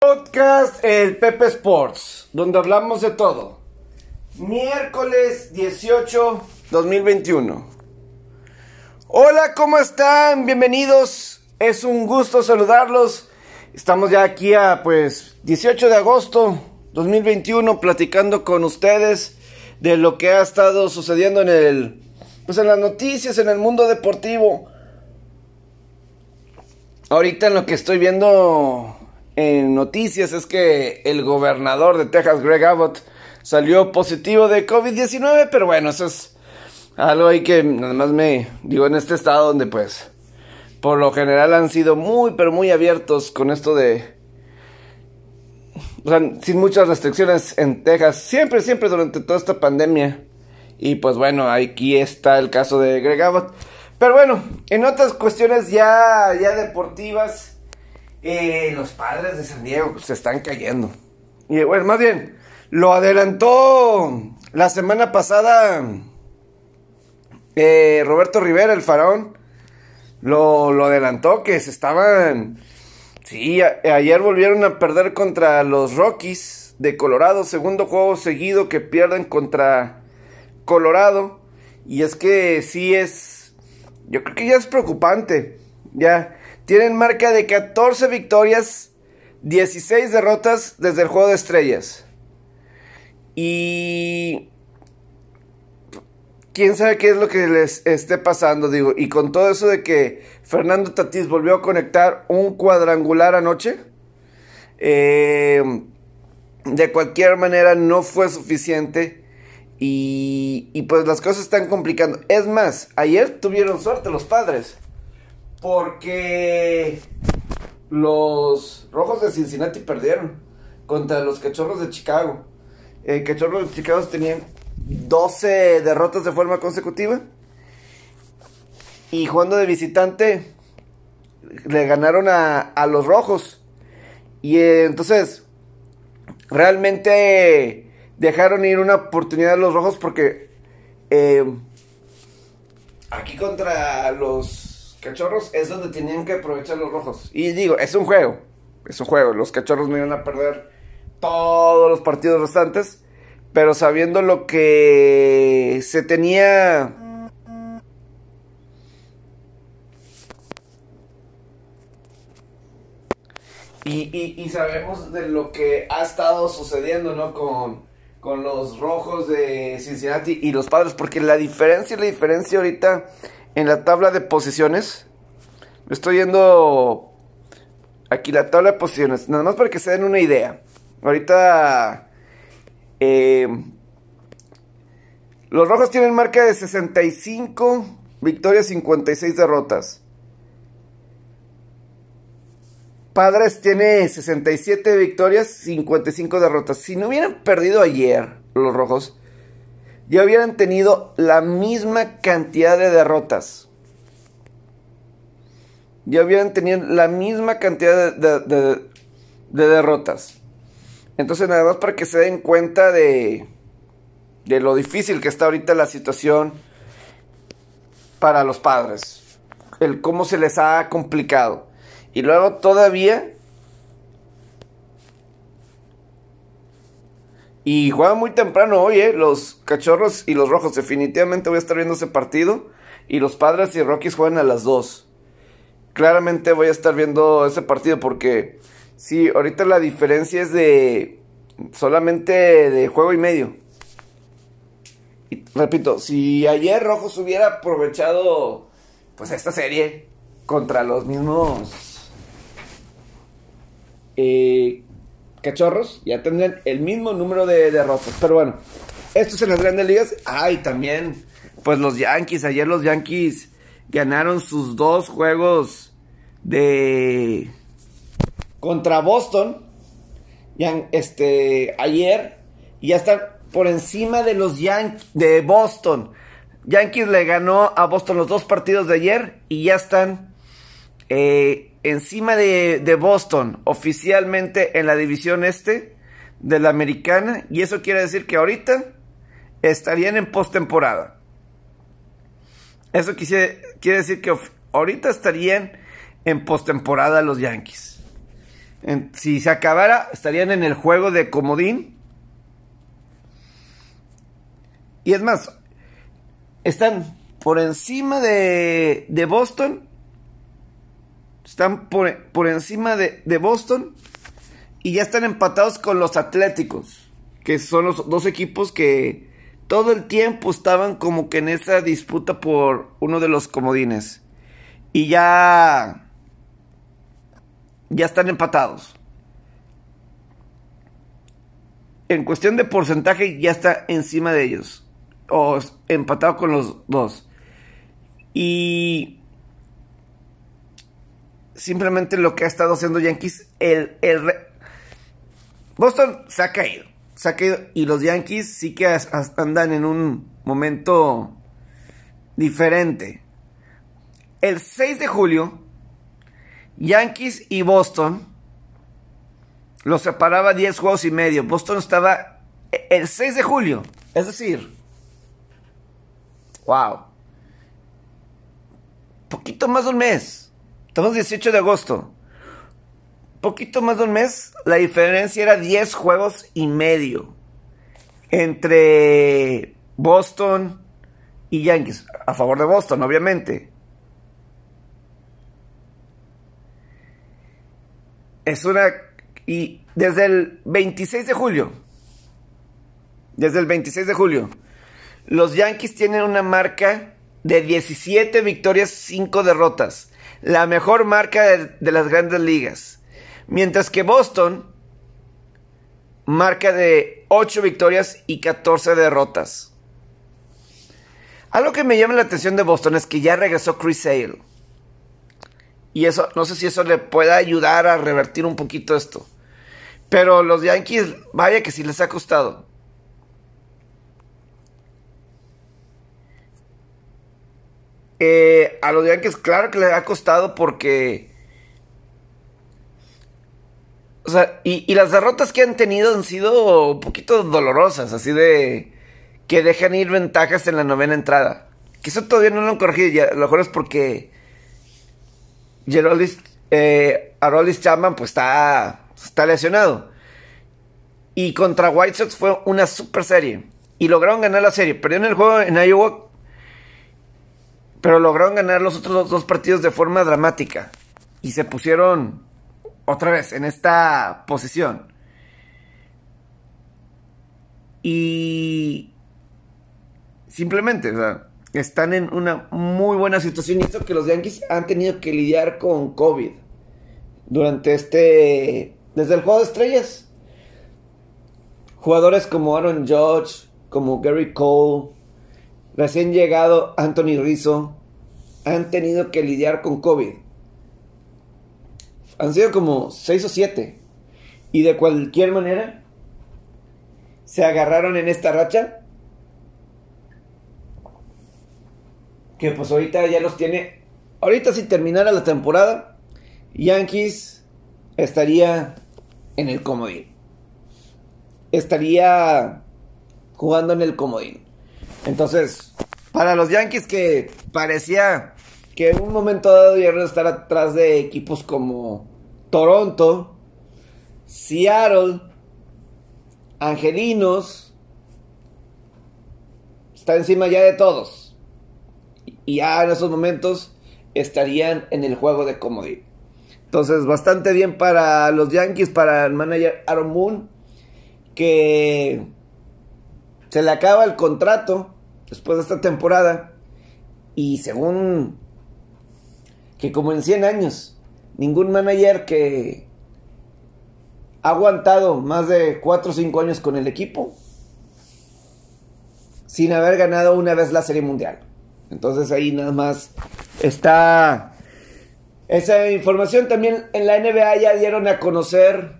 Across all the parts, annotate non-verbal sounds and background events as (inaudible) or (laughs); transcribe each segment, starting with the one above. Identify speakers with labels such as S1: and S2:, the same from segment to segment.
S1: Podcast El Pepe Sports, donde hablamos de todo. Miércoles 18, 2021. Hola, ¿cómo están? Bienvenidos. Es un gusto saludarlos. Estamos ya aquí a pues 18 de agosto 2021 platicando con ustedes de lo que ha estado sucediendo en el pues en las noticias, en el mundo deportivo. Ahorita en lo que estoy viendo en noticias es que el gobernador de Texas, Greg Abbott, salió positivo de COVID-19, pero bueno, eso es algo ahí que nada más me digo en este estado donde pues por lo general han sido muy pero muy abiertos con esto de o sea, sin muchas restricciones en Texas, siempre siempre durante toda esta pandemia. Y pues bueno, aquí está el caso de Greg Abbott. Pero bueno, en otras cuestiones ya, ya deportivas, eh, los padres de San Diego se están cayendo. Y bueno, más bien, lo adelantó la semana pasada eh, Roberto Rivera, el faraón. Lo, lo adelantó que se estaban... Sí, ayer volvieron a perder contra los Rockies de Colorado. Segundo juego seguido que pierden contra Colorado. Y es que sí es... Yo creo que ya es preocupante. Ya tienen marca de 14 victorias, 16 derrotas desde el juego de estrellas. Y quién sabe qué es lo que les esté pasando, digo. Y con todo eso de que Fernando Tatís volvió a conectar un cuadrangular anoche, eh, de cualquier manera no fue suficiente. Y, y pues las cosas están complicando. Es más, ayer tuvieron suerte los padres. Porque los Rojos de Cincinnati perdieron contra los Cachorros de Chicago. Eh, Cachorros de Chicago tenían 12 derrotas de forma consecutiva. Y jugando de visitante, le ganaron a, a los Rojos. Y eh, entonces, realmente dejaron ir una oportunidad a los Rojos porque eh, aquí contra los cachorros es donde tenían que aprovechar los rojos. Y digo, es un juego. Es un juego. Los cachorros no iban a perder todos los partidos restantes. Pero sabiendo lo que se tenía. Y, y, sabemos de lo que ha estado sucediendo, ¿no? Con, con los rojos de Cincinnati y los padres. Porque la diferencia, la diferencia ahorita en la tabla de posiciones. Estoy viendo aquí la tabla de posiciones. Nada más para que se den una idea. Ahorita eh, los rojos tienen marca de 65 victorias, 56 derrotas. Padres tiene 67 victorias, 55 derrotas. Si no hubieran perdido ayer los rojos, ya hubieran tenido la misma cantidad de derrotas. Ya hubieran tenido la misma cantidad de, derrotas. Entonces, nada más para que se den cuenta de, de lo difícil que está ahorita la situación para los padres. El cómo se les ha complicado. Y luego todavía Y juegan muy temprano hoy, ¿eh? Los cachorros y los rojos. Definitivamente voy a estar viendo ese partido. Y los padres y Rockies juegan a las 2. Claramente voy a estar viendo ese partido porque... Sí, ahorita la diferencia es de... Solamente de juego y medio. Repito, si ayer Rojos hubiera aprovechado... Pues esta serie contra los mismos... Eh, cachorros ya tendrían el mismo número de derrotas. Pero bueno, esto es en las grandes ligas. Ay, también, pues los Yankees. Ayer los Yankees ganaron sus dos juegos de. contra Boston. Este, ayer. Y ya están por encima de los Yankees. de Boston. Yankees le ganó a Boston los dos partidos de ayer. Y ya están. Eh, encima de, Boston oficialmente en la división este de la americana y eso quiere decir que ahorita estarían en postemporada. Eso quiere decir que ahorita estarían en postemporada los Yankees. si se acabara, estarían en el juego de comodín. Y es más, están por encima de, de Boston. Están por, por encima de, de, Boston. Y ya están empatados con los Atléticos. Que son los dos equipos que todo el tiempo estaban como que en esa disputa por uno de los comodines. Y ya ya están empatados. En cuestión de porcentaje ya está encima de ellos. O empatado con los dos. Y simplemente lo que ha estado haciendo Yankees, el, el Boston se ha caído. Se ha caído. Y los Yankees sí que andan en un momento diferente. El 6 de julio Yankees y Boston los separaba 10 juegos y medio. Boston estaba el 6 de julio. Es decir, wow. Poquito más de un mes. Estamos 18 de agosto. Poquito más de un mes. La diferencia era 10 juegos y medio. Entre Boston y Yankees. A favor de Boston, obviamente. Es una... Y desde el 26 de julio, desde el 26 de julio, los Yankees tienen una marca de 17 victorias, 5 derrotas. La mejor marca de, las grandes ligas. Mientras que Boston marca de 8 victorias y 14 derrotas. Algo que me llama la atención de Boston es que ya regresó Chris Sale. Y eso, no sé si eso le pueda ayudar a revertir un poquito esto. Pero los Yankees, vaya que sí les ha costado. Eh, a los Yankees, claro que les ha costado porque. O sea, y, y, las derrotas que han tenido han sido un poquito dolorosas, así de. que dejan ir ventajas en la novena entrada. Que eso todavía no lo han corregido, a lo mejor es porque Geroldis, eh, Aroldis Chapman pues está, está lesionado. Y contra White Sox fue una super serie. Y lograron ganar la serie. Perdieron el juego en Iowa. Pero lograron ganar los otros dos partidos de forma dramática. Y se pusieron otra vez en esta posición. Y simplemente, están en una muy buena situación y esto que los Yankees han tenido que lidiar con COVID durante este desde el juego de estrellas jugadores como Aaron Judge como Gary Cole recién llegado Anthony Rizzo han tenido que lidiar con COVID han sido como 6 o 7 y de cualquier manera se agarraron en esta racha que pues ahorita ya los tiene. Ahorita si terminara la temporada, Yankees estaría en el comodín. Estaría jugando en el comodín. Entonces, para los Yankees que parecía que en un momento dado iban a estar atrás de equipos como Toronto, Seattle, Angelinos, está encima ya de todos y ya en esos momentos estarían en el juego de comodín. Entonces, bastante bien para los Yankees, para el manager Aaron Moon, que se le acaba el contrato después de esta temporada. Y según que como en 100 años, ningún manager que ha aguantado más de 4 o 5 años con el equipo sin haber ganado una vez la Serie Mundial. Entonces ahí nada más está esa información. También en la NBA ya dieron a conocer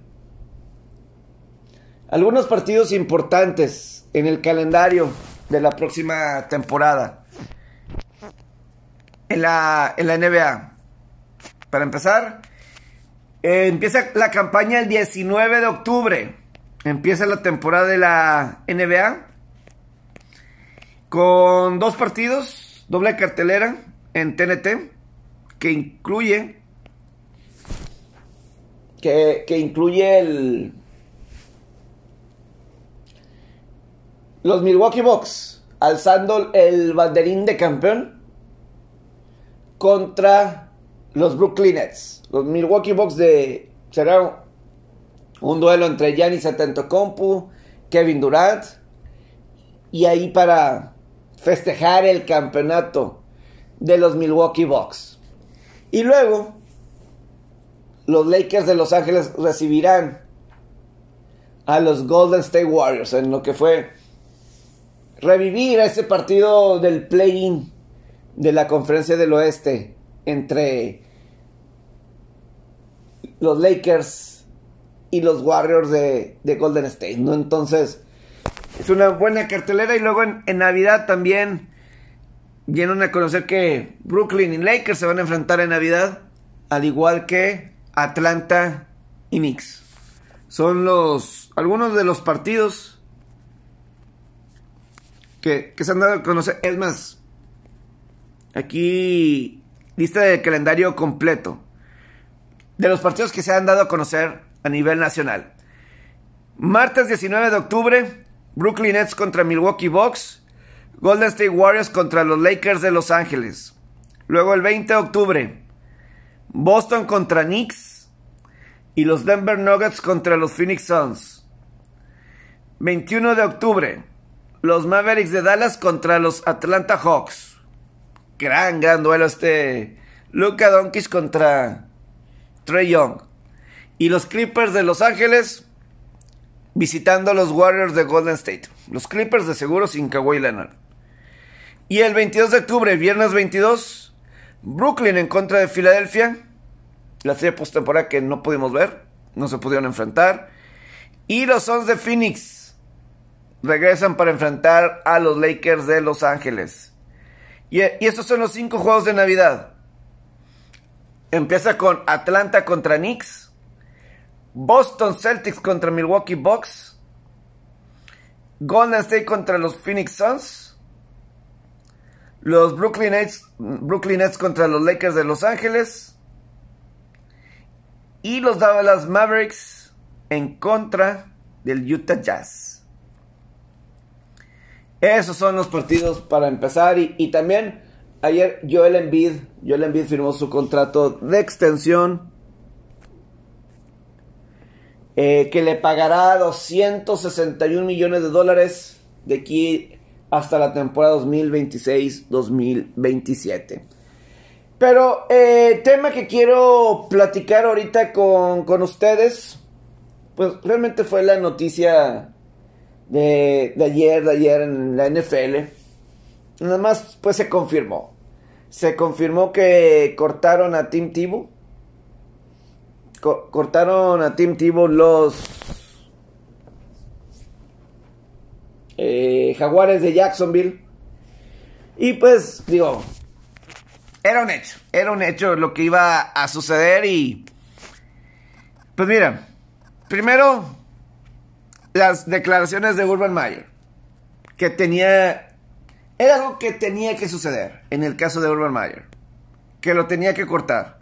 S1: algunos partidos importantes en el calendario de la próxima temporada. En la, en la NBA. Para empezar, empieza la campaña el 19 de octubre. Empieza la temporada de la NBA. Con dos partidos Doble cartelera en TNT que incluye que, que incluye el, los Milwaukee Bucks alzando el banderín de campeón contra los Brooklyn Nets. Los Milwaukee Bucks de será un duelo entre Giannis Antetokounmpo, Kevin Durant y ahí para festejar el campeonato de los Milwaukee Bucks. Y luego los Lakers de Los Ángeles recibirán a los Golden State Warriors en lo que fue revivir ese partido del play-in de la conferencia del oeste entre los Lakers y los Warriors de, Golden State, ¿no? Entonces, es una buena cartelera y luego en, en Navidad también vienen a conocer que Brooklyn y Lakers se van a enfrentar en Navidad, al igual que Atlanta y Knicks. Son los algunos de los partidos que, se han dado a conocer. Es más, aquí lista de calendario completo de los partidos que se han dado a conocer a nivel nacional. Martes 19 de octubre, Brooklyn Nets contra Milwaukee Bucks, Golden State Warriors contra los Lakers de Los Ángeles. Luego el 20 de octubre, Boston contra Knicks y los Denver Nuggets contra los Phoenix Suns. 21 de octubre, los Mavericks de Dallas contra los Atlanta Hawks. Gran, gran duelo este. Luka Doncic contra Trey Young. Y los Clippers de Los Ángeles visitando a los Warriors de Golden State. Los Clippers de seguro sin Kawhi Leonard. Y el 22 de octubre, viernes 22, Brooklyn en contra de Filadelfia. La serie postemporada que no pudimos ver, no se pudieron enfrentar. Y los Suns de Phoenix regresan para enfrentar a los Lakers de Los Ángeles. Y, estos son los cinco juegos de Navidad. Empieza con Atlanta contra Knicks, Boston Celtics contra Milwaukee Bucks, Golden State contra los Phoenix Suns, los Brooklyn Nets, Brooklyn Nets contra los Lakers de Los Ángeles y los Dallas Mavericks en contra del Utah Jazz. Esos son los partidos para empezar. Y, también ayer Joel Embiid, Joel Embiid firmó su contrato de extensión. Eh, que le pagará 261 millones de dólares de aquí hasta la temporada 2026-2027. Pero eh, tema que quiero platicar ahorita con, con ustedes, pues realmente fue la noticia de, ayer, de ayer en la NFL, nada más pues se confirmó. Se confirmó que cortaron a Tim Tebow. cortaron a Tim Tebow los eh, Jaguares de Jacksonville. Y pues digo, era un hecho, era un hecho lo que iba a suceder y pues mira, primero las declaraciones de Urban Mayer, que tenía, era algo que tenía que suceder en el caso de Urban Mayer, que lo tenía que cortar.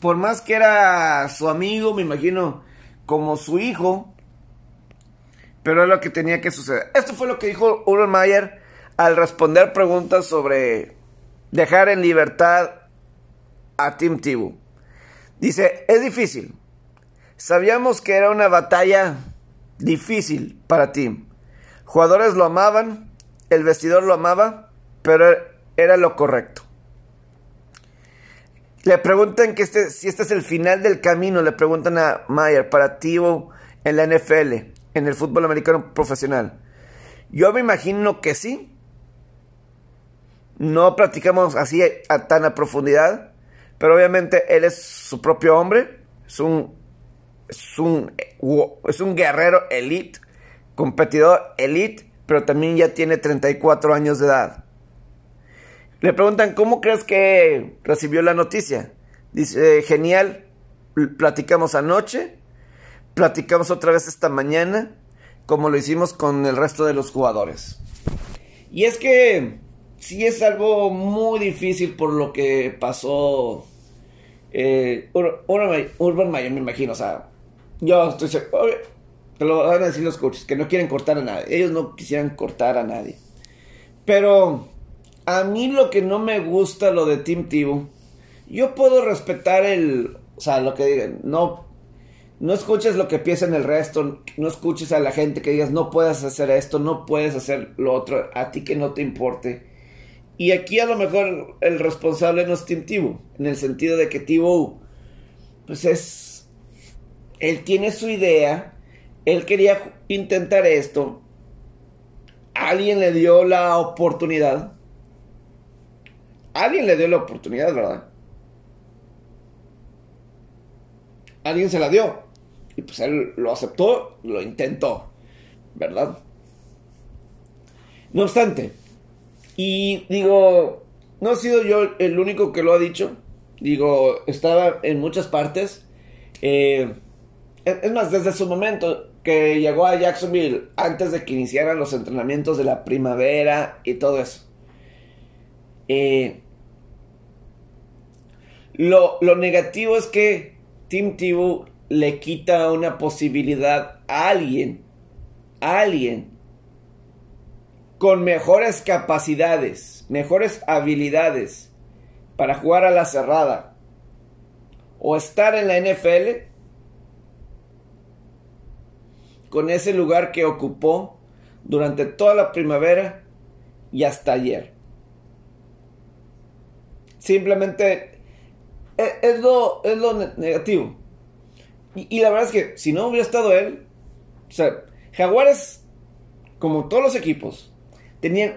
S1: Por más que era su amigo, me imagino, como su hijo, pero es lo que tenía que suceder. Esto fue lo que dijo Urban Mayer al responder preguntas sobre dejar en libertad a Tim Tebow. Dice, es difícil. Sabíamos que era una batalla difícil para Tim. Jugadores lo amaban, el vestidor lo amaba, pero era lo correcto. Le preguntan que este, si este es el final del camino, le preguntan a Mayer para Tivo en la NFL, en el fútbol americano profesional. Yo me imagino que sí. No practicamos así a tan a profundidad, pero obviamente él es su propio hombre, es un es un, es un guerrero elite, competidor elite, pero también ya tiene 34 años de edad. Le preguntan, ¿cómo crees que recibió la noticia? Dice, genial, platicamos anoche, platicamos otra vez esta mañana, como lo hicimos con el resto de los jugadores. Y es que sí es algo muy difícil por lo que pasó eh, Urban Mayer, me imagino, o sea, Yo estoy seguro. Te lo van a decir los coaches, que no quieren cortar a nadie. Ellos no quisieran cortar a nadie. Pero a mí lo que no me gusta lo de Team Tivo, yo puedo respetar el, o sea, lo que digan, no, no escuches lo que piensa el resto, no escuches a la gente que digas, no puedes hacer esto, no puedes hacer lo otro, a ti que no te importe. Y aquí a lo mejor el responsable no es Team Tivo, en el sentido de que Tivo, pues es, él tiene su idea, él quería intentar esto, alguien le dio la oportunidad, alguien le dio la oportunidad, ¿verdad? Alguien se la dio. Y pues él lo aceptó, lo intentó, ¿verdad? No obstante, y digo, no he sido yo el único que lo ha dicho. Digo, estaba en muchas partes. Eh, es más, desde su momento que llegó a Jacksonville, antes de que iniciaran los entrenamientos de la primavera y todo eso. Lo, lo, negativo es que Tim Tebow le quita una posibilidad a alguien, a alguien con mejores capacidades, mejores habilidades para jugar a la cerrada o estar en la NFL con ese lugar que ocupó durante toda la primavera y hasta ayer. Simplemente e, es, lo, es lo negativo. Y, la verdad es que si no hubiera estado él, o sea, Jaguares, como todos los equipos, tenían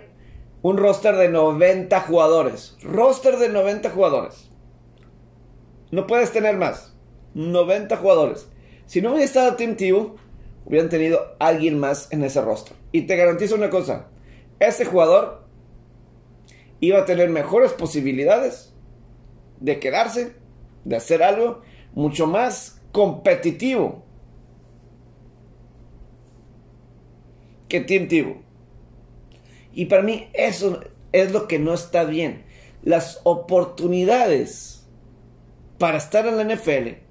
S1: un roster de 90 jugadores. Roster de 90 jugadores. No puedes tener más. 90 jugadores. Si no hubiera estado Team Tebow, hubieran tenido alguien más en ese roster. Y te garantizo una cosa, este jugador iba a tener mejores posibilidades de quedarse, de hacer algo mucho más competitivo que Team Tivo. Y para mí eso es lo que no está bien. Las oportunidades para estar en la NFL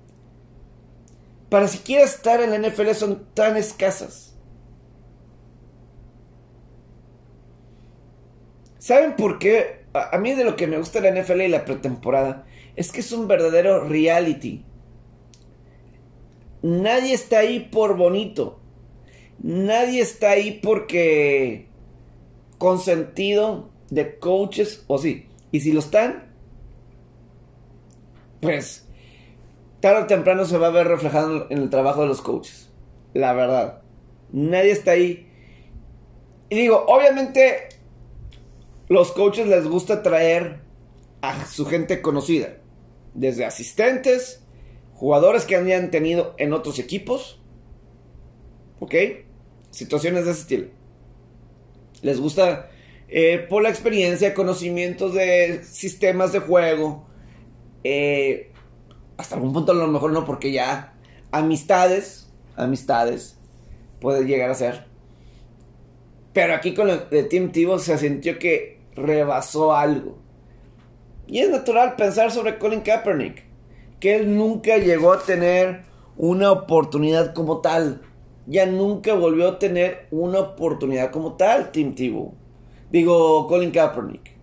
S1: para siquiera estar en la NFL son tan escasas. ¿Saben por qué? A, mí de lo que me gusta la NFL y la pretemporada es que es un verdadero reality. Nadie está ahí por bonito. Nadie está ahí porque consentido de coaches o sí. Y si lo están, pues tarde o temprano se va a ver reflejado en el trabajo de los coaches. La verdad. Nadie está ahí. Y digo, obviamente los coaches les gusta traer a su gente conocida. Desde asistentes, jugadores que habían tenido en otros equipos. ¿Ok? Situaciones de ese estilo. Les gusta eh, por la experiencia, conocimientos de sistemas de juego. Eh, hasta algún punto a lo mejor no, porque ya amistades, amistades, puede llegar a ser. Pero aquí con el de Team Tivo se sintió que rebasó algo. Y es natural pensar sobre Colin Kaepernick, que él nunca llegó a tener una oportunidad como tal. Ya nunca volvió a tener una oportunidad como tal, Team Tivo. Digo, Colin Kaepernick.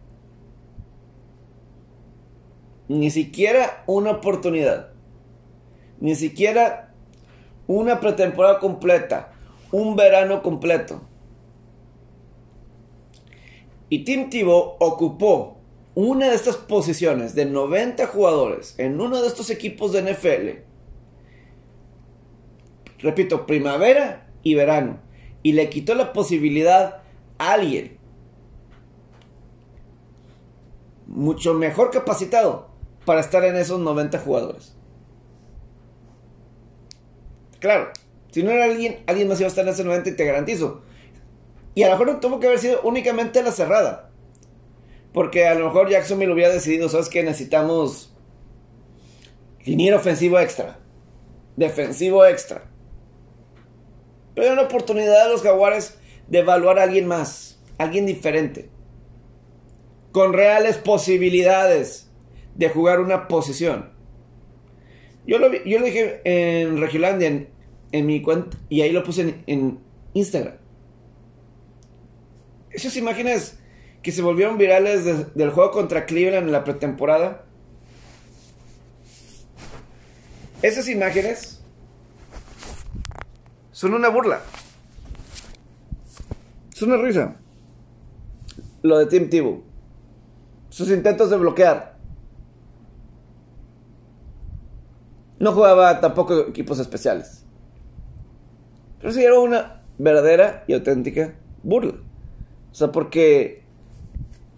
S1: Ni siquiera una oportunidad. Ni siquiera una pretemporada completa. Un verano completo. Y Tim Tebow ocupó una de estas posiciones de 90 jugadores en uno de estos equipos de NFL. Repito, primavera y verano. Y le quitó la posibilidad a alguien mucho mejor capacitado para estar en esos 90 jugadores. Claro, si no era alguien, alguien más iba a estar en ese 90 y te garantizo. Y a lo mejor tuvo que haber sido únicamente la cerrada. Porque a lo mejor Jacksonville hubiera decidido, ¿sabes que Necesitamos liniero ofensivo extra. Defensivo extra. Pero hay una oportunidad de los jaguares de evaluar a alguien más. Alguien diferente. Con reales posibilidades de jugar una posición. Yo lo, yo lo dije en Regiolandia, en mi cuenta y ahí lo puse en, Instagram. Esas imágenes que se volvieron virales del juego contra Cleveland en la pretemporada. Esas imágenes son una burla. Es una risa. Lo de Tim Tebow. Sus intentos de bloquear. No jugaba tampoco equipos especiales. Pero sí era una verdadera y auténtica burla. O sea, porque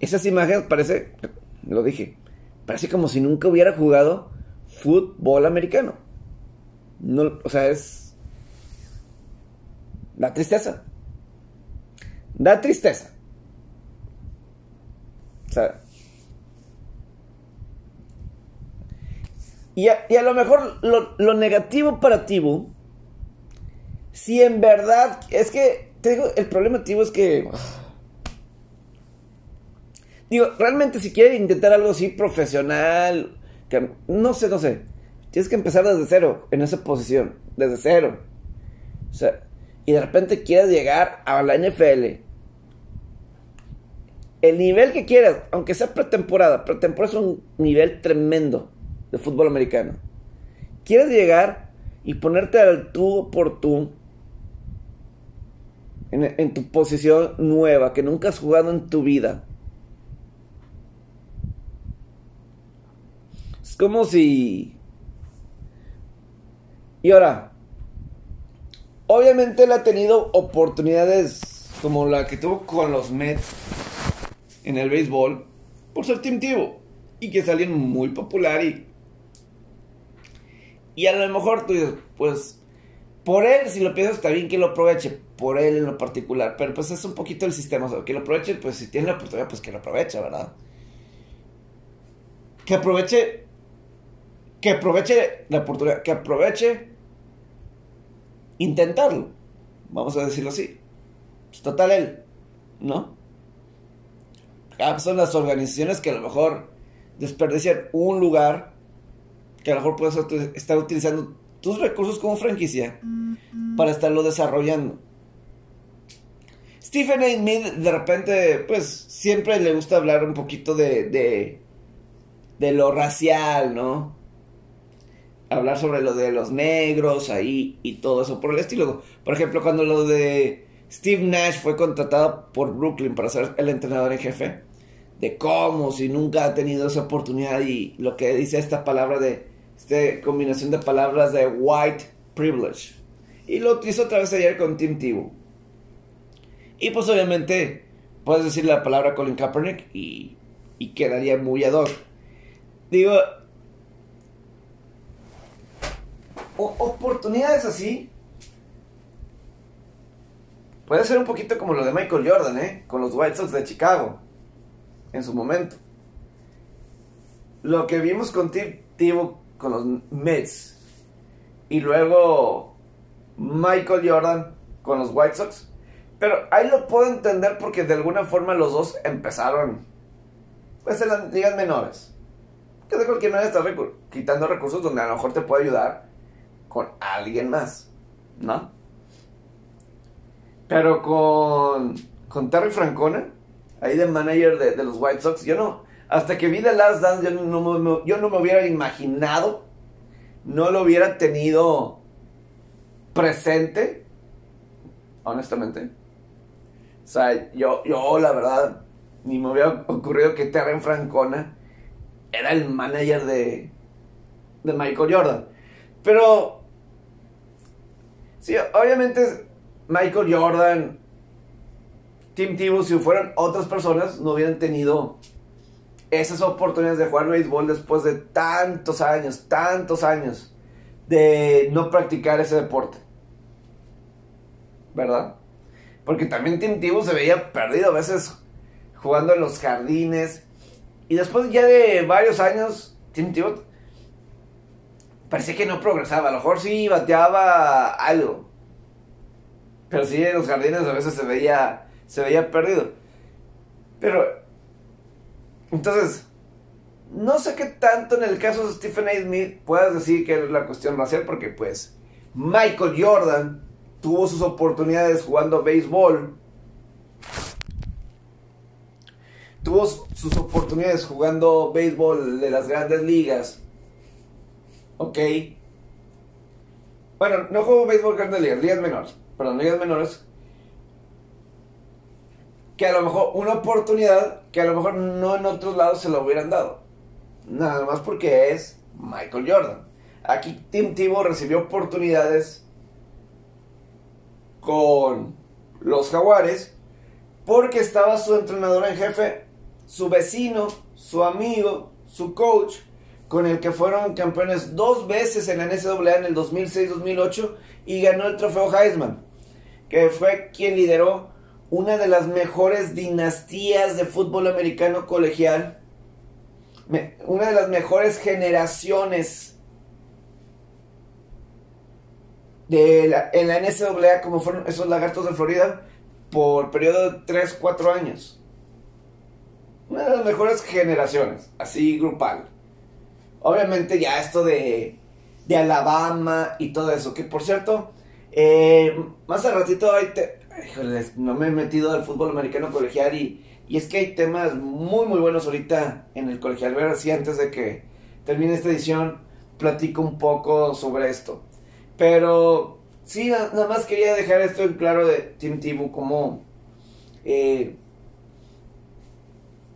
S1: esas imágenes parece, lo dije, parece como si nunca hubiera jugado fútbol americano. No, o sea, es... Da tristeza. Da tristeza. O sea, Y a, lo mejor lo, negativo para Tibu, si en verdad, es que, te el problema Tibu es que... Digo, realmente si quieres intentar algo así profesional, que, no sé, no sé, tienes que empezar desde cero, en esa posición, desde cero. O sea, y de repente quieres llegar a la NFL. El nivel que quieras, aunque sea pretemporada, pretemporada es un nivel tremendo de fútbol americano. ¿Quieres llegar y ponerte al tú por tú en, tu posición nueva que nunca has jugado en tu vida? Es como si... Y ahora, obviamente él ha tenido oportunidades como la que tuvo con los Mets en el béisbol por ser team y que alguien muy popular y y a lo mejor tú dices, pues, por él, si lo piensas, está bien que lo aproveche, por él en lo particular. Pero pues es un poquito el sistema, o sea, que lo aproveche, pues si tiene la oportunidad, pues que lo aproveche, ¿verdad? Que aproveche, que aproveche la oportunidad, que aproveche intentarlo, vamos a decirlo así. Pues, total él, ¿no? Ah, son las organizaciones que a lo mejor desperdician un lugar que a lo mejor puedes estar utilizando tus recursos como franquicia para estarlo desarrollando. Stephen A. Smith de repente, pues siempre le gusta hablar un poquito de, de, de lo racial, ¿no? Hablar sobre lo de los negros ahí y todo eso por el estilo. Por ejemplo, cuando lo de Steve Nash fue contratado por Brooklyn para ser el entrenador en jefe, de cómo si nunca ha tenido esa oportunidad y lo que dice esta palabra de esta combinación de palabras de white privilege. Y lo utilizó otra vez ayer con Tim Tebow. Y pues obviamente puedes decir la palabra Colin Kaepernick y, y quedaría muy ad hoc. Digo, oportunidades así. Puede ser un poquito como lo de Michael Jordan, ¿eh? Con los White Sox de Chicago. En su momento. Lo que vimos con Tim Tebow con los Mets y luego Michael Jordan con los White Sox. Pero ahí lo puedo entender porque de alguna forma los dos empezaron pues en las ligas menores. Que de cualquier manera estás quitando recursos donde a lo mejor te puede ayudar con alguien más, ¿no? Pero con, con Terry Francona, ahí de manager de, de los White Sox, yo no, hasta que vi The Last Dance, yo no, me hubiera imaginado, no lo hubiera tenido presente, honestamente. O sea, yo, yo la verdad, ni me hubiera ocurrido que Terren Francona era el manager de, de Michael Jordan. Pero, sí, obviamente Michael Jordan, Tim Tebow, si fueran otras personas, no hubieran tenido esas oportunidades de jugar béisbol después de tantos años, tantos años de no practicar ese deporte. ¿Verdad? Porque también Tim Tebow se veía perdido a veces jugando en los jardines. Y después ya de varios años, Tim Tebow parecía que no progresaba. A lo mejor sí bateaba algo. Pero sí en los jardines a veces se veía, se veía perdido. Pero entonces, no sé qué tanto en el caso de Stephen A. Smith puedas decir que es la cuestión racial, porque pues Michael Jordan tuvo sus oportunidades jugando béisbol. Tuvo sus oportunidades jugando béisbol de las grandes ligas. Ok. Bueno, no jugó béisbol grandes ligas, ligas menores. Perdón, ligas menores. Que a lo mejor una oportunidad que a lo mejor no en otros lados se lo hubieran dado. Nada más porque es Michael Jordan. Aquí Tim Tebow recibió oportunidades con los Jaguares porque estaba su entrenador en jefe, su vecino, su amigo, su coach, con el que fueron campeones dos veces en la NCAA en el 2006-2008 y ganó el trofeo Heisman, que fue quien lideró una de las mejores dinastías de fútbol americano colegial, una de las mejores generaciones de la, en la NCAA como fueron esos lagartos de Florida por periodo de 3, 4 años. Una de las mejores generaciones, así grupal. Obviamente ya esto de, de Alabama y todo eso, que por cierto, eh, más al ratito hay... no me he metido al fútbol americano colegial y, y es que hay temas muy muy buenos ahorita en el colegial. Ver si antes de que termine esta edición platico un poco sobre esto. Pero sí, nada más quería dejar esto en claro de Tim Tebow como eh,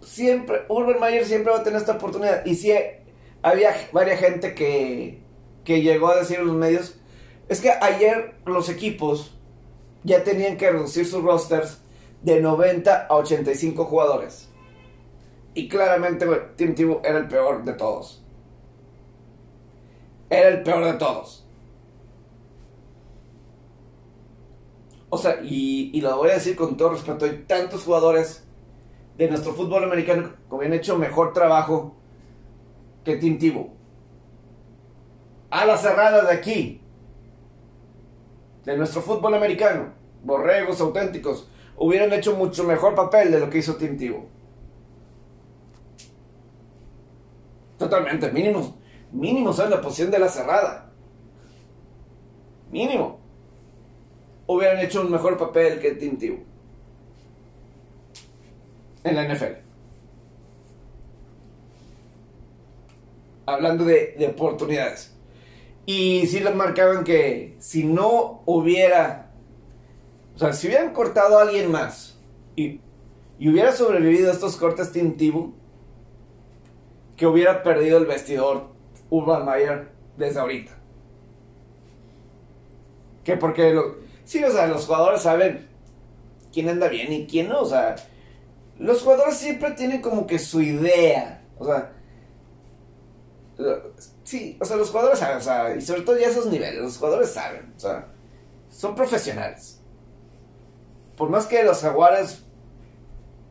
S1: siempre, Urban Meyer siempre va a tener esta oportunidad. Y sí, había varias gente que, que llegó a decir en los medios, es que ayer los equipos ya tenían que reducir sus rosters de 90 a 85 jugadores. Y claramente Tim Tebow era el peor de todos. Era el peor de todos. O sea, y, lo voy a decir con todo respeto, hay tantos jugadores de nuestro fútbol americano que habían hecho mejor trabajo que Tim Tebow. A la cerrada de aquí, de nuestro fútbol americano, borregos auténticos, hubieran hecho mucho mejor papel de lo que hizo Tim Tebow. Totalmente, mínimo, mínimo en la posición de la cerrada. Mínimo hubieran hecho un mejor papel que Tim Tebow en la NFL. Hablando de, oportunidades. Y sí les marcaban que si no hubiera, o sea, si hubieran cortado a alguien más y, hubiera sobrevivido a estos cortes Tim Tebow, que hubiera perdido el vestidor Urban Meyer desde ahorita. Que porque Sí, o sea, los jugadores saben quién anda bien y quién no. O sea, los jugadores siempre tienen como que su idea. O sea, sí, o sea, los jugadores saben, o sea, y sobre todo ya esos niveles, los jugadores saben, o sea, son profesionales. Por más que los Jaguares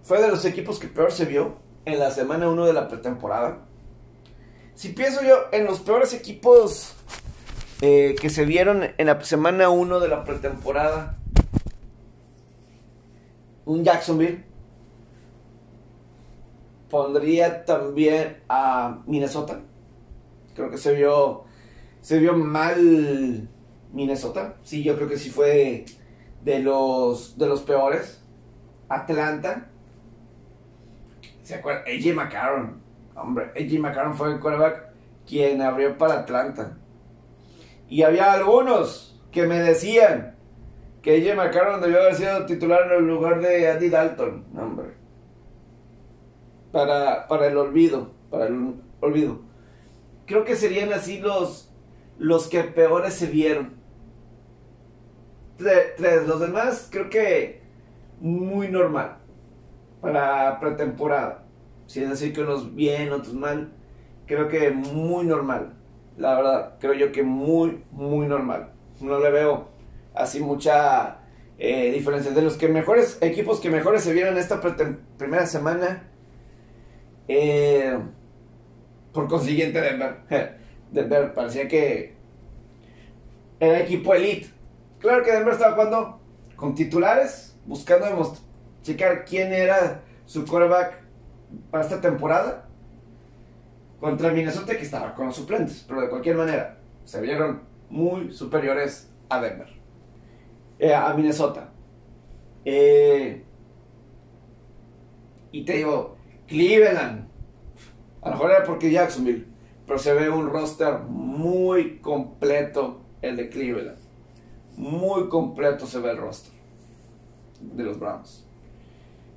S1: fue de los equipos que peor se vio en la semana 1 de la pretemporada. Si pienso yo en los peores equipos eh, que se vieron en la semana 1 de la pretemporada. Un Jacksonville. Pondría también a Minnesota. Creo que se vio. Se vio mal Minnesota. Sí, yo creo que sí fue de los, de los peores. Atlanta. ¿Se acuerdan? AJ McCarron. Hombre, AJ McCarron fue el quarterback quien abrió para Atlanta. Y había algunos que me decían que AJ McCarron debió haber sido titular en el lugar de Andy Dalton. hombre. Para, para el olvido. Para el olvido. Creo que serían así los, los que peores se vieron. Tres. Los demás creo que muy normal. Para pretemporada. Si es decir que unos bien, otros mal. Creo que muy normal la verdad, creo yo que muy, muy normal. No le veo así mucha eh, diferencia. De los que mejores equipos que mejores se vieron esta primera semana, eh, por consiguiente, Denver. (laughs) Denver parecía que era equipo elite. Claro que Denver estaba jugando con titulares, buscando checar quién era su quarterback para esta temporada contra Minnesota que estaba con los suplentes, pero de cualquier manera se vieron muy superiores a Denver, eh, a Minnesota. Eh, y te digo, Cleveland, a lo mejor era porque Jacksonville, pero se ve un roster muy completo el de Cleveland. Muy completo se ve el roster de los Browns.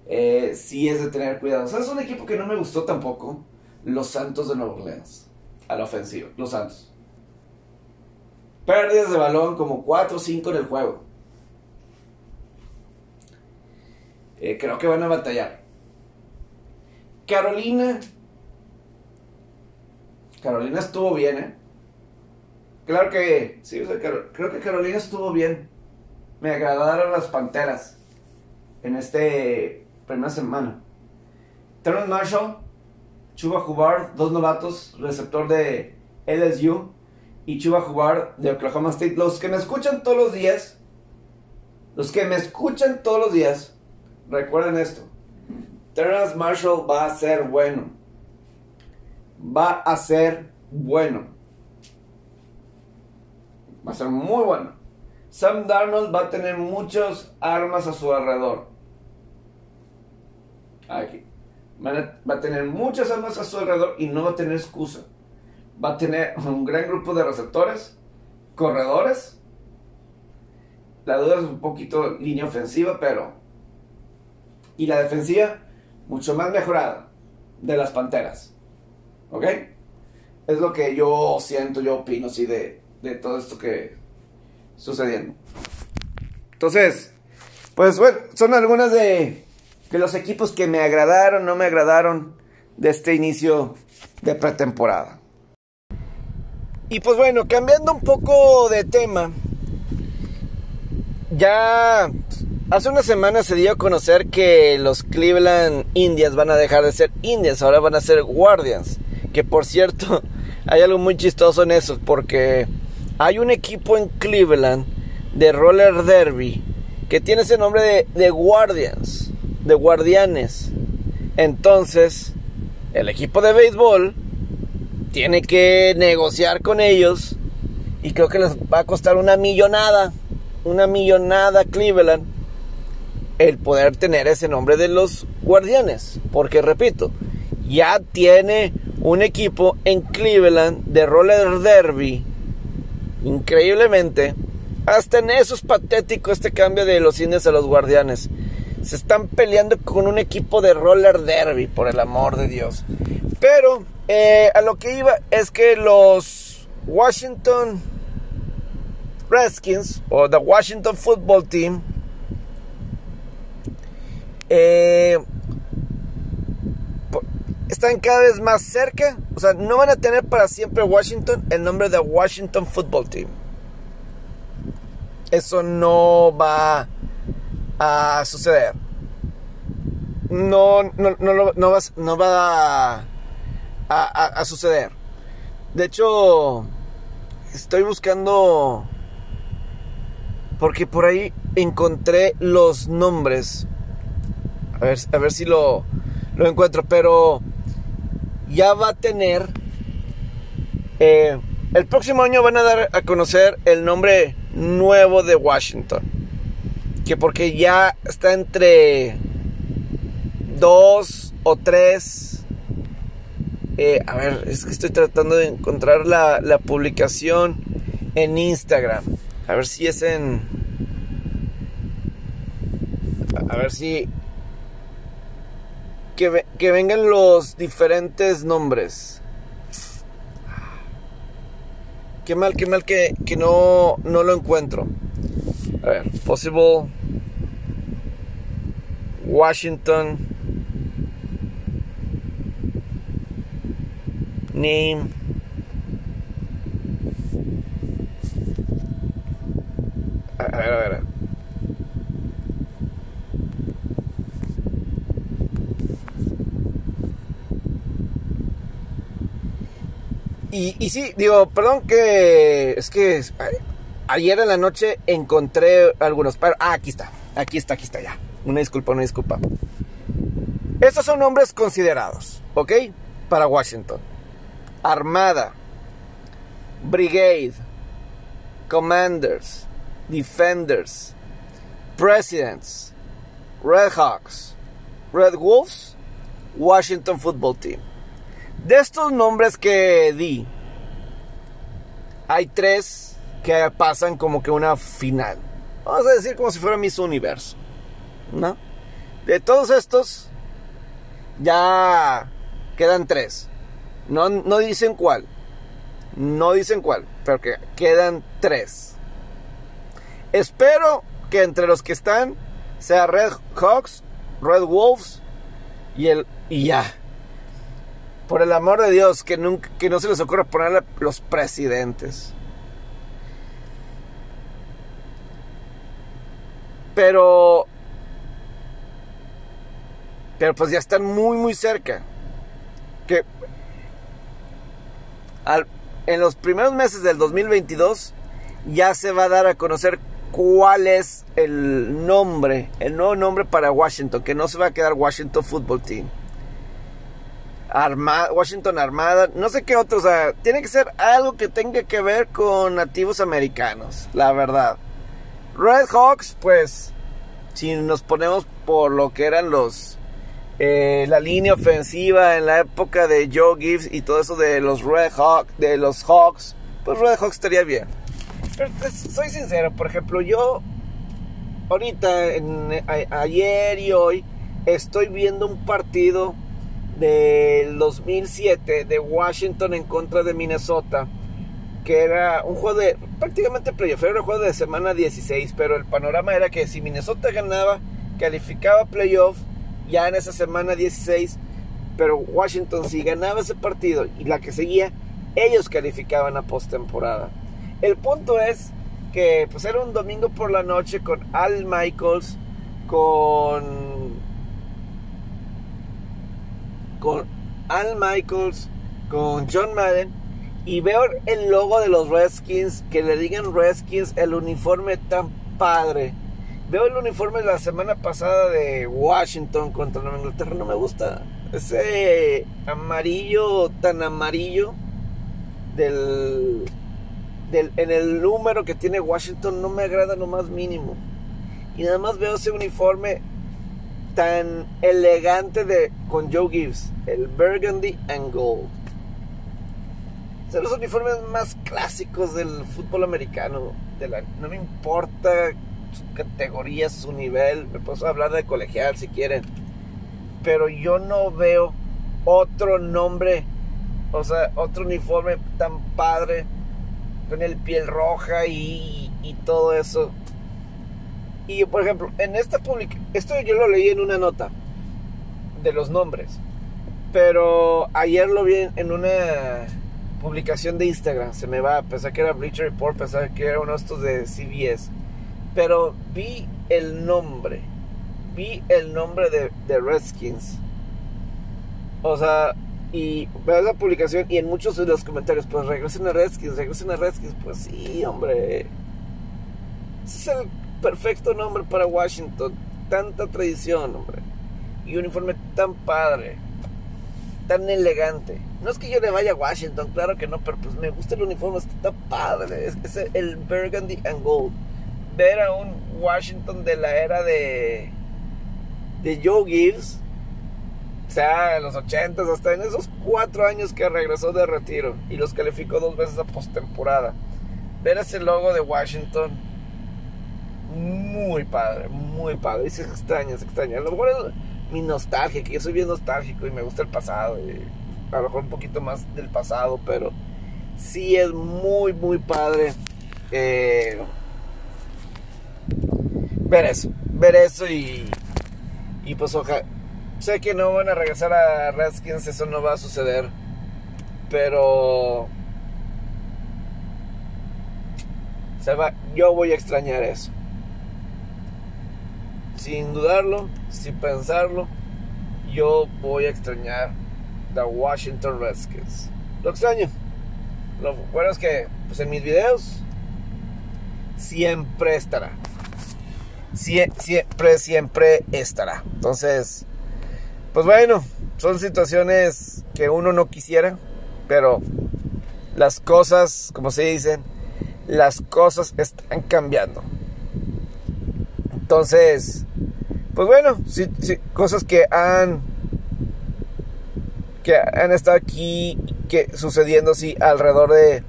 S1: Eh, sí es de tener cuidado. O sea, es un equipo que no me gustó tampoco. Los Santos de Nueva Orleans. A la ofensiva. Los Santos. Pérdidas de balón como 4 o 5 en el juego. Eh, creo que van a batallar. Carolina. Carolina estuvo bien, ¿eh? Claro que. Sí, creo que Carolina estuvo bien. Me agradaron las panteras. En este primera semana. Terrence Marshall, Chuba Hubbard, dos novatos, receptor de LSU, y Chuba Hubbard de Oklahoma State. Los que me escuchan todos los días, los que me escuchan todos los días, recuerden esto. Terrence Marshall va a ser bueno. Va a ser bueno. Va a ser muy bueno. Sam Darnold va a tener muchas armas a su alrededor. Aquí. Va a tener muchas armas a su alrededor y no va a tener excusa. Va a tener un gran grupo de receptores, corredores. La duda es un poquito línea ofensiva, pero... Y la defensiva, mucho más mejorada de las Panteras. ¿Ok? Es lo que yo siento, yo opino, sí, de, de todo esto que sucediendo. Entonces, pues bueno, son algunas de, que los equipos que me agradaron, no me agradaron de este inicio de pretemporada. Y pues bueno, cambiando un poco de tema, ya hace una semana se dio a conocer que los Cleveland Indians van a dejar de ser Indians, ahora van a ser Guardians. Que por cierto, (laughs) hay algo muy chistoso en eso, porque hay un equipo en Cleveland de roller derby que tiene ese nombre de, de Guardians de guardianes. Entonces, el equipo de béisbol tiene que negociar con ellos y creo que les va a costar una millonada, una millonada Cleveland el poder tener ese nombre de los guardianes, porque repito, ya tiene un equipo en Cleveland de roller derby increíblemente hasta en eso es patético este cambio de los indios a los guardianes se están peleando con un equipo de roller derby, por el amor de Dios. Pero eh, a lo que iba es que los Washington Redskins o the Washington Football Team eh, están cada vez más cerca. O sea, no van a tener para siempre Washington el nombre de Washington Football Team. Eso no va a suceder. No, no, no, va, no va a, a, a suceder. De hecho, estoy buscando... Porque por ahí encontré los nombres. A ver, a ver si lo, lo encuentro. Pero ya va a tener... Eh, el próximo año van a dar a conocer el nombre nuevo de Washington que porque ya está entre dos o tres. Eh, a ver, es que estoy tratando de encontrar la, la publicación en Instagram. A ver si es en. A ver si. Que, que vengan los diferentes nombres. Qué mal, qué mal que, que no, no lo encuentro. A ver, possible. Washington name a ver, a ver. Y, y sí, digo, perdón que es que ayer en la noche encontré algunos. Ah, aquí está, aquí está, aquí está ya. Una disculpa, una disculpa. Estos son nombres considerados, ¿ok? Para Washington. Armada, Brigade, Commanders, Defenders, Presidents, Red Hawks, Red Wolves, Washington Football Team. De estos nombres que di, hay tres que pasan como que una final. Vamos a decir como si fuera Miss Universo. ¿No? De todos estos, ya quedan tres. No, no dicen cuál. No dicen cuál, pero que quedan tres. Espero que entre los que están sea Red Hawks, Red Wolves y el y ya. Por el amor de Dios, que, nunca, que no se les ocurra ponerle los presidentes. Pero. Pero pues ya están muy, muy cerca. Que. en los primeros meses del 2022 ya se va a dar a conocer cuál es el nombre, el nuevo nombre para Washington, que no se va a quedar Washington Football Team. Armada, Washington Armada, no sé qué otro, o sea, tiene que ser algo que tenga que ver con nativos americanos, la verdad. Red Hawks, pues, si nos ponemos por lo que eran los, eh, la línea ofensiva en la época de Joe Gibbs y todo eso de los Red Hawks, de los Hawks, pues Red Hawks estaría bien. Pero pues, soy sincero, por ejemplo, yo ahorita, en, ayer y hoy, estoy viendo un partido del 2007 de Washington en contra de Minnesota, que era un juego de prácticamente playoff, era un juego de semana 16, pero el panorama era que si Minnesota ganaba, calificaba playoff ya en esa semana 16, pero Washington si ganaba ese partido y la que seguía, ellos calificaban a postemporada. El punto es que pues era un domingo por la noche con Al Michaels, con con Al Michaels, con John Madden, y veo el logo de los Redskins, que le digan Redskins, el uniforme tan padre. Veo el uniforme de la semana pasada de Washington contra Nueva Inglaterra, no me gusta. Ese amarillo tan amarillo del, del, en el número que tiene Washington no me agrada lo más mínimo. Y nada más veo ese uniforme tan elegante de con Joe Gibbs, el Burgundy and Gold. Son los uniformes más clásicos del fútbol americano. De la, no me importa su categoría, su nivel. Me puedo hablar de colegial si quieren. Pero yo no veo otro nombre, o sea, otro uniforme tan padre con el piel roja y, y todo eso. Y por ejemplo, en esta publicación, esto yo lo leí en una nota de los nombres, pero ayer lo vi en una publicación de Instagram, se me va, pensé que era Bleacher Report, pensé que era uno de estos de CBS, pero vi el nombre, vi el nombre de, de Redskins, o sea, y veo la publicación y en muchos de los comentarios, pues regresen a Redskins, regresen a Redskins, pues sí, hombre. Es el perfecto nombre para Washington. Tanta tradición, hombre. Y un uniforme tan padre. Tan elegante. No es que yo le vaya a Washington, claro que no, pero pues me gusta el uniforme, está padre. Es, el burgundy and gold. Ver a un Washington de la era de. de Joe Gibbs. O sea, en los 80 hasta en esos cuatro años que regresó de retiro y los calificó dos veces a postemporada. Ver ese logo de Washington muy padre, muy padre. Y se extraña, se extraña. A lo mejor es mi nostalgia, que yo soy bien nostálgico y me gusta el pasado. A lo mejor un poquito más del pasado, pero sí es muy, muy padre eh, ver eso. Ver eso y, y pues ojalá. Sé que no van a regresar a Redskins, eso no va a suceder. Pero... Yo voy a extrañar eso sin dudarlo, sin pensarlo, yo voy a extrañar The Washington Redskins. Lo extraño. Lo bueno es que pues en mis videos siempre estará. siempre, siempre estará. Entonces, pues bueno, son situaciones que uno no quisiera, pero las cosas, como se dicen, las cosas están cambiando. Entonces, pues bueno, sí, cosas que han que han estado aquí sucediendo así alrededor de,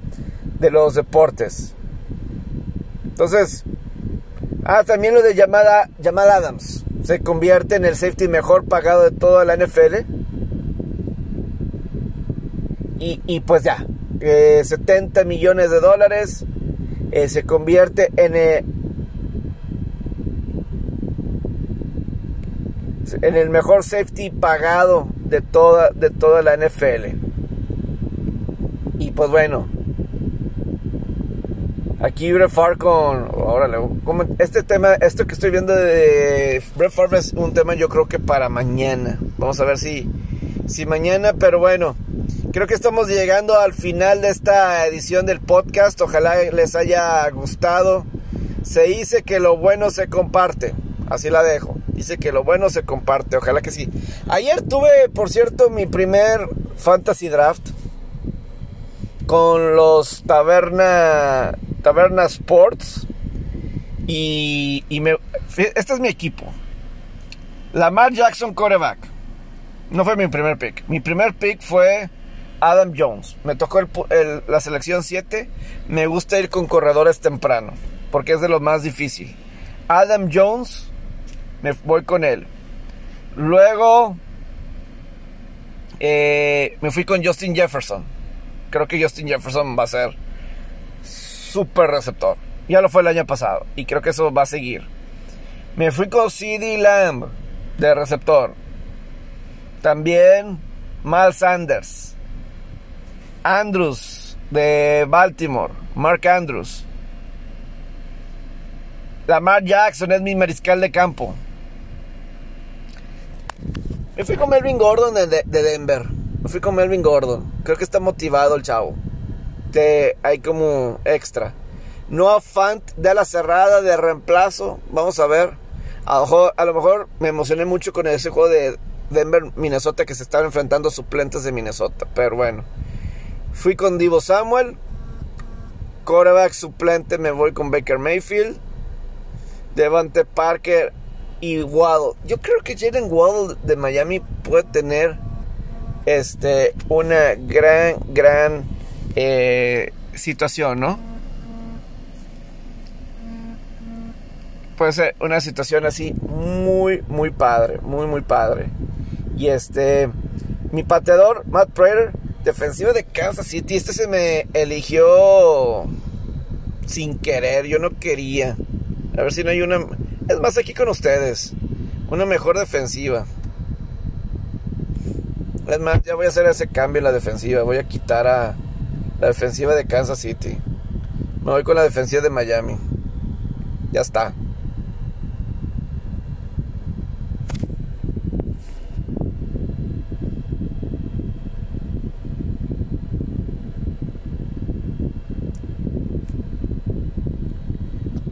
S1: de los deportes. Entonces, ah, también lo de llamada Jamal Adams se convierte en el safety mejor pagado de toda la NFL. Y, y pues ya, 70 eh, millones de dólares eh, se convierte en, eh, en el mejor safety pagado de toda, de toda la NFL. Y pues bueno, aquí Brett Favre con, órale, este tema, esto que estoy viendo de Brett Favre es un tema yo creo que para mañana. Vamos a ver si, si mañana, pero bueno. Creo que estamos llegando al final de esta edición del podcast. Ojalá les haya gustado. Se dice que lo bueno se comparte. Así la dejo. Dice que lo bueno se comparte. Ojalá que sí. Ayer tuve, por cierto, mi primer fantasy draft con los Taberna Sports. Y, y me, este es mi equipo. Lamar Jackson quarterback. No fue mi primer pick. Mi primer pick fue Adam Jones. Me tocó la selección 7. Me gusta ir con corredores temprano. Porque es de lo más difícil. Adam Jones. Me voy con él. Luego. Eh, me fui con Justin Jefferson. Creo que Justin Jefferson va a ser súper receptor. Ya lo fue el año pasado. Y creo que eso va a seguir. Me fui con CD Lamb de receptor. También Miles Sanders. Andrews de Baltimore, Mark Andrews. Lamar Jackson es mi mariscal de campo. Me fui con Melvin Gordon de, Denver. Fui con Melvin Gordon. Creo que está motivado el chavo. Te, hay como extra. No Fant de la cerrada de reemplazo. Vamos a ver. A lo, mejor, me emocioné mucho con ese juego de Denver, Minnesota, que se estaban enfrentando suplentes de Minnesota. Pero bueno. Fui con Divo Samuel. Quarterback suplente me voy con Baker Mayfield. Devante Parker y Waddle. Yo creo que Jaden Waddle de Miami puede tener este, una gran, gran eh, situación, ¿no? Puede ser una situación así muy, muy padre, muy, muy padre. Y este, mi pateador, Matt Prater, defensivo de Kansas City. Este se me eligió sin querer. Yo no quería. A ver si no hay una. Es más, aquí con ustedes. Una mejor defensiva. Es más, ya voy a hacer ese cambio en la defensiva. Voy a quitar a la defensiva de Kansas City. Me voy con la defensiva de Miami. Ya está.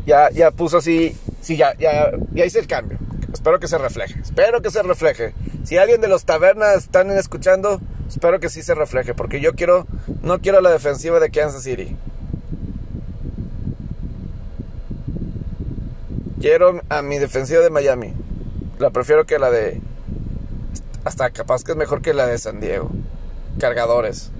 S1: ya, ya puso así, sí, ya, ya, ya hice el cambio. Espero que se refleje, espero que se refleje. Si alguien de los tabernas están escuchando, espero que sí se refleje, porque yo quiero, no quiero la defensiva de Kansas City. Quiero a mi defensiva de Miami. La prefiero que la de... Hasta capaz que es mejor que la de San Diego. Cargadores.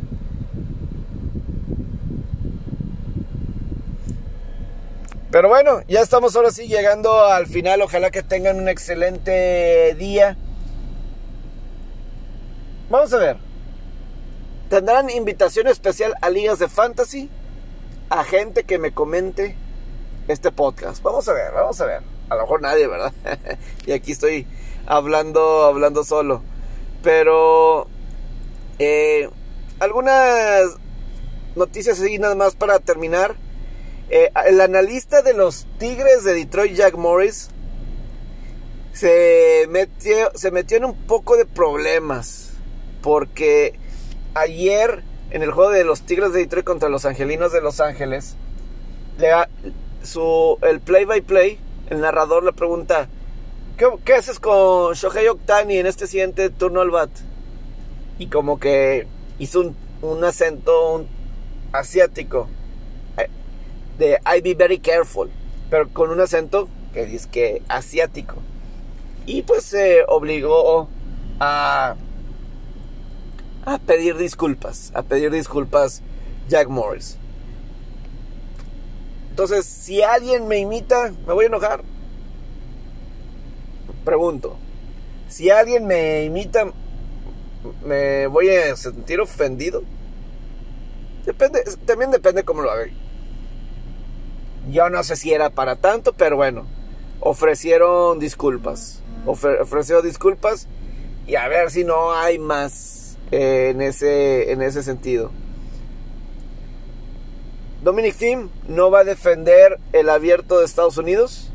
S1: Pero bueno, ya estamos ahora sí llegando al final. Ojalá que tengan un excelente día. Vamos a ver. ¿Tendrán invitación especial a ligas de fantasy? A gente que me comente este podcast. Vamos a ver, vamos a ver. A lo mejor nadie, ¿verdad? (laughs) y aquí estoy hablando, hablando solo. Pero eh, algunas noticias así nada más para terminar. Eh, el analista de los Tigres de Detroit, Jack Morris, se metió, se metió en un poco de problemas. Porque ayer, en el juego de los Tigres de Detroit contra los Angelinos de Los Ángeles, el play-by-play, el narrador le pregunta: ¿Qué, haces con Shohei Oktani en este siguiente turno al bat? Y como que hizo un acento asiático de I be very careful, pero con un acento que dice que asiático. Y pues se obligó a, a pedir disculpas, a pedir disculpas Jack Morris. Entonces, si alguien me imita, me voy a enojar. Pregunto, si alguien me imita, me voy a sentir ofendido. Depende, también depende cómo lo haga. Yo no sé si era para tanto, pero bueno, ofrecieron disculpas. ofrecieron disculpas y a ver si no hay más eh, en, ese, en ese sentido. Dominic Thiem no va a defender el abierto de Estados Unidos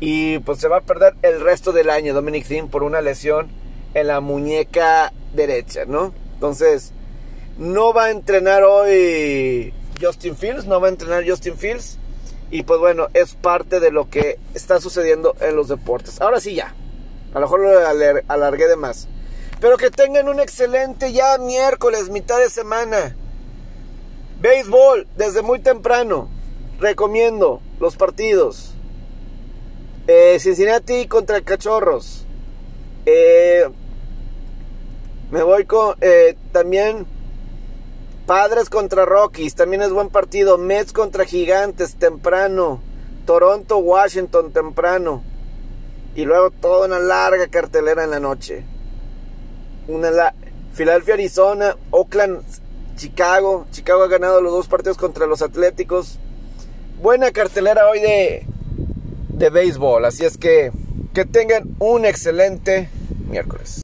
S1: y pues se va a perder el resto del año Dominic Thiem por una lesión en la muñeca derecha, ¿no? Entonces, no va a entrenar hoy Justin Fields, no va a entrenar Justin Fields. Y pues bueno, es parte de lo que está sucediendo en los deportes. Ahora sí ya, a lo mejor lo alargué de más. Pero que tengan un excelente ya miércoles, mitad de semana. Béisbol, desde muy temprano. Recomiendo los partidos. Eh, Cincinnati contra Cachorros. Eh, me voy con eh, también Padres contra Rockies, también es buen partido. Mets contra Gigantes, temprano. Toronto, Washington, temprano. Y luego toda una larga cartelera en la noche. Una la Philadelphia, Arizona, Oakland, Chicago. Chicago ha ganado los dos partidos contra los Atléticos. Buena cartelera hoy de, de béisbol. Así es que que tengan un excelente miércoles.